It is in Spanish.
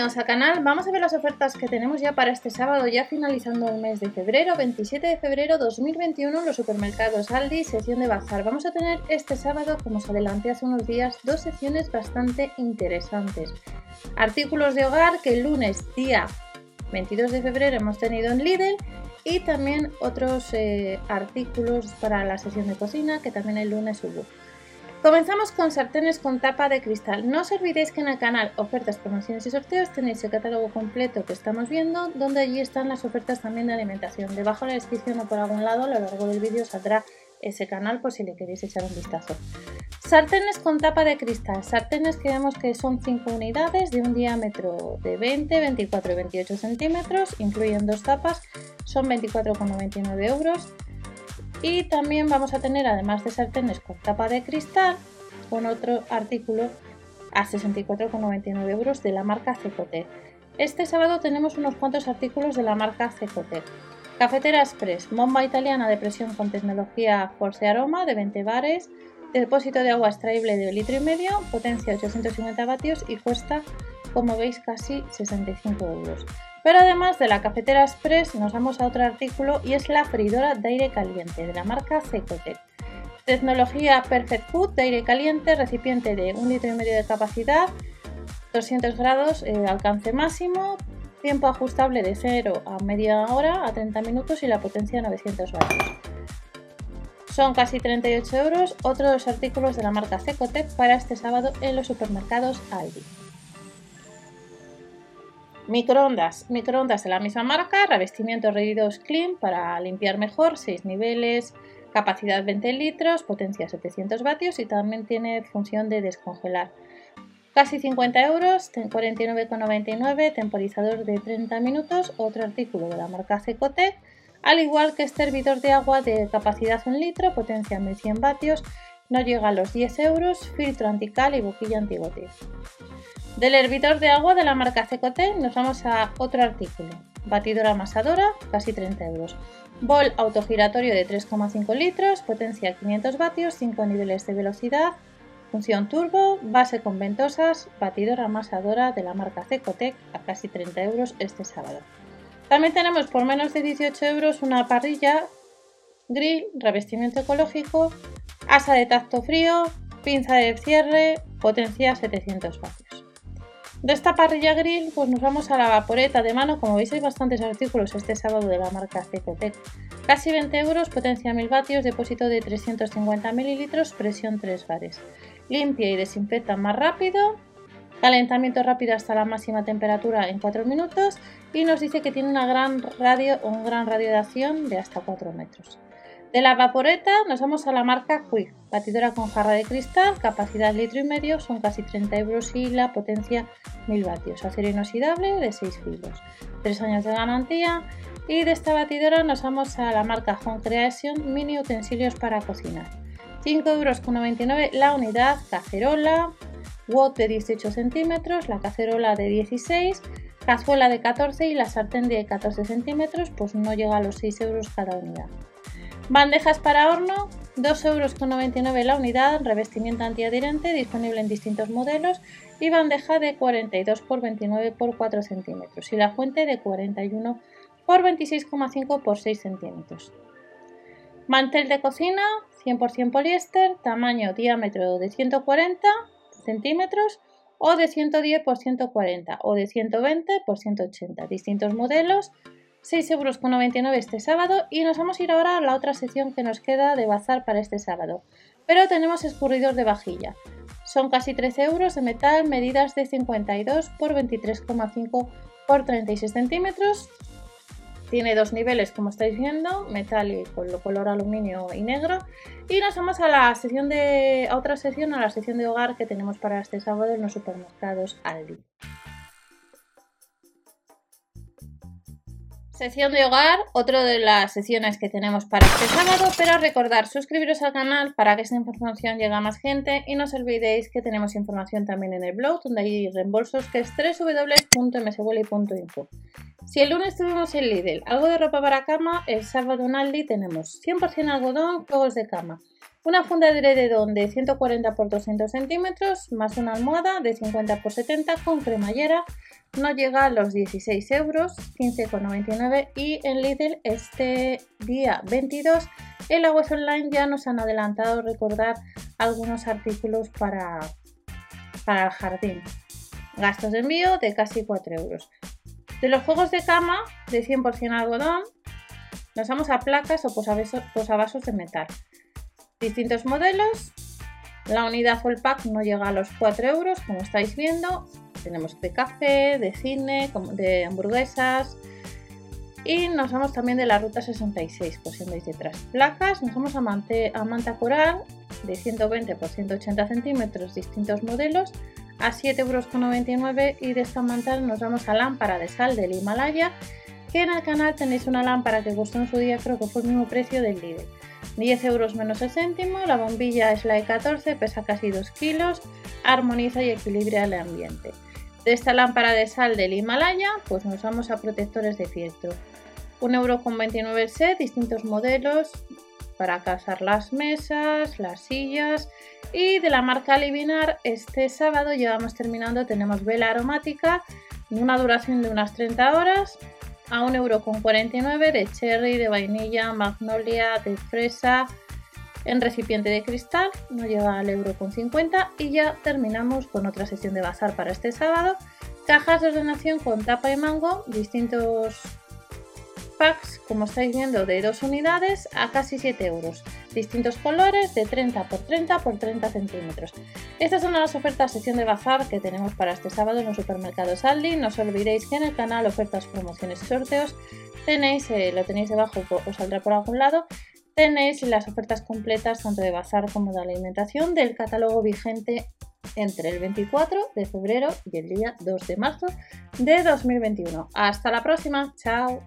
Bienvenidos al canal, vamos a ver las ofertas que tenemos ya para este sábado, ya finalizando el mes de febrero, 27 de febrero 2021 en los supermercados Aldi, sección de bazar. Vamos a tener este sábado, como os adelanté hace unos días, dos secciones bastante interesantes. Artículos de hogar que el lunes día 22 de febrero hemos tenido en Lidl y también otros eh, artículos para la sección de cocina que también el lunes hubo. Comenzamos con sartenes con tapa de cristal. No os olvidéis que en el canal Ofertas, Promociones y Sorteos tenéis el catálogo completo que estamos viendo, donde allí están las ofertas también de alimentación. Debajo en la descripción o por algún lado a lo largo del vídeo saldrá ese canal por si le queréis echar un vistazo. Sartenes con tapa de cristal. Sartenes que vemos que son 5 unidades de un diámetro de 20, 24 y 28 centímetros. Incluyen dos tapas. Son 24,99 euros. Y también vamos a tener, además de sartenes con tapa de cristal, con otro artículo a 64,99 euros de la marca Cecotec. Este sábado tenemos unos cuantos artículos de la marca Cecotec. Cafetera Express, bomba italiana de presión con tecnología Force Aroma de 20 bares, depósito de agua extraíble de litro y medio, potencia 850 vatios y cuesta, como veis, casi 65 euros. Pero además de la cafetera express nos vamos a otro artículo y es la freidora de aire caliente de la marca Secotec. Tecnología Perfect Food de aire caliente, recipiente de un litro y medio de capacidad, 200 grados, eh, alcance máximo, tiempo ajustable de 0 a media hora a 30 minutos y la potencia 900 vatios. Son casi 38 euros, otros artículos de la marca Secotec para este sábado en los supermercados Aldi. Microondas, microondas de la misma marca, revestimiento Revidos Clean para limpiar mejor, 6 niveles, capacidad 20 litros, potencia 700 vatios y también tiene función de descongelar. Casi 50 euros, 49,99, temporizador de 30 minutos, otro artículo de la marca Cecotec, al igual que este hervidor de agua de capacidad 1 litro, potencia 1100 vatios, no llega a los 10 euros, filtro antical y boquilla antigoteo. Del hervidor de agua de la marca Cecote nos vamos a otro artículo. Batidora amasadora, casi 30 euros. Bol autogiratorio de 3,5 litros, potencia 500 vatios, 5 niveles de velocidad, función turbo, base con ventosas, batidora amasadora de la marca Cecotec a casi 30 euros este sábado. También tenemos por menos de 18 euros una parrilla, grill, revestimiento ecológico, asa de tacto frío, pinza de cierre, potencia 700 vatios. De esta parrilla grill, pues nos vamos a la vaporeta de mano. Como veis, hay bastantes artículos este sábado de la marca Cecotec. Casi 20 euros, potencia 1000 vatios, depósito de 350 mililitros, presión 3 bares. Limpia y desinfecta más rápido. Calentamiento rápido hasta la máxima temperatura en 4 minutos. Y nos dice que tiene una gran radio, un gran radio de acción de hasta 4 metros. De la vaporeta nos vamos a la marca Quick, batidora con jarra de cristal, capacidad litro y medio, son casi 30 euros y la potencia 1000 vatios, acero inoxidable de 6 filos, 3 años de garantía. Y de esta batidora nos vamos a la marca Home Creation mini utensilios para cocinar, 5,99 euros la unidad, cacerola, watt de 18 centímetros, la cacerola de 16 cazuela de 14 y la sartén de 14 centímetros, pues no llega a los 6 euros cada unidad. Bandejas para horno, 2,99 euros la unidad, revestimiento antiadherente, disponible en distintos modelos y bandeja de 42 x 29 x 4 centímetros y la fuente de 41 x 26,5 x 6 centímetros. Mantel de cocina, 100% poliéster, tamaño diámetro de 140 centímetros o de 110 x 140 o de 120 x 180, distintos modelos 6,99 euros este sábado y nos vamos a ir ahora a la otra sección que nos queda de bazar para este sábado. Pero tenemos escurridor de vajilla. Son casi 13 euros de metal, medidas de 52 por 23,5 por 36 centímetros. Tiene dos niveles, como estáis viendo, metal y color aluminio y negro. Y nos vamos a la sección de otra sección, a la sección de hogar que tenemos para este sábado en los supermercados Aldi. Sección de hogar, otra de las secciones que tenemos para este sábado, pero recordar suscribiros al canal para que esta información llegue a más gente y no os olvidéis que tenemos información también en el blog donde hay reembolsos que es www.mswelly.info. Si el lunes tuvimos el Lidl algo de ropa para cama, el sábado en Aldi tenemos 100% algodón, juegos de cama, Una funda de edredón de 140 x 200 centímetros más una almohada de 50 x 70 con cremallera no llega a los 16 euros, 15,99 y en Lidl este día 22 en la web online ya nos han adelantado recordar algunos artículos para, para el jardín. Gastos de envío de casi 4 euros. De los juegos de cama de 100% algodón nos vamos a placas o posavasos de metal. Distintos modelos. La unidad full pack no llega a los 4 euros, como estáis viendo. Tenemos de café, de cine, de hamburguesas. Y nos vamos también de la ruta 66, por si andáis detrás. Placas, nos vamos a, a manta coral de 120 por 180 centímetros, distintos modelos, a 7,99 euros. Y de esta manta nos vamos a lámpara de sal del Himalaya, que en el canal tenéis una lámpara que costó en su día, creo que fue el mismo precio del Lidl. 10 euros menos el céntimo, la bombilla es la E14, pesa casi 2 kilos, armoniza y equilibra el ambiente. De esta lámpara de sal del Himalaya, pues nos vamos a protectores de fieltro. 1,29€ el set, distintos modelos para casar las mesas, las sillas. Y de la marca Livinar, este sábado ya vamos terminando, tenemos vela aromática, una duración de unas 30 horas, a 1,49€ de cherry, de vainilla, magnolia, de fresa, en recipiente de cristal, no llega al euro con 50 y ya terminamos con otra sesión de bazar para este sábado. Cajas de ordenación con tapa y mango, distintos packs, como estáis viendo, de dos unidades a casi 7 euros. Distintos colores de 30 x 30 x 30 centímetros. Estas son las ofertas sesión de bazar que tenemos para este sábado en los supermercados Aldi. No os olvidéis que en el canal ofertas, promociones y sorteos tenéis, eh, lo tenéis debajo, os saldrá por algún lado. Tenéis las ofertas completas tanto de bazar como de alimentación del catálogo vigente entre el 24 de febrero y el día 2 de marzo de 2021. Hasta la próxima, chao.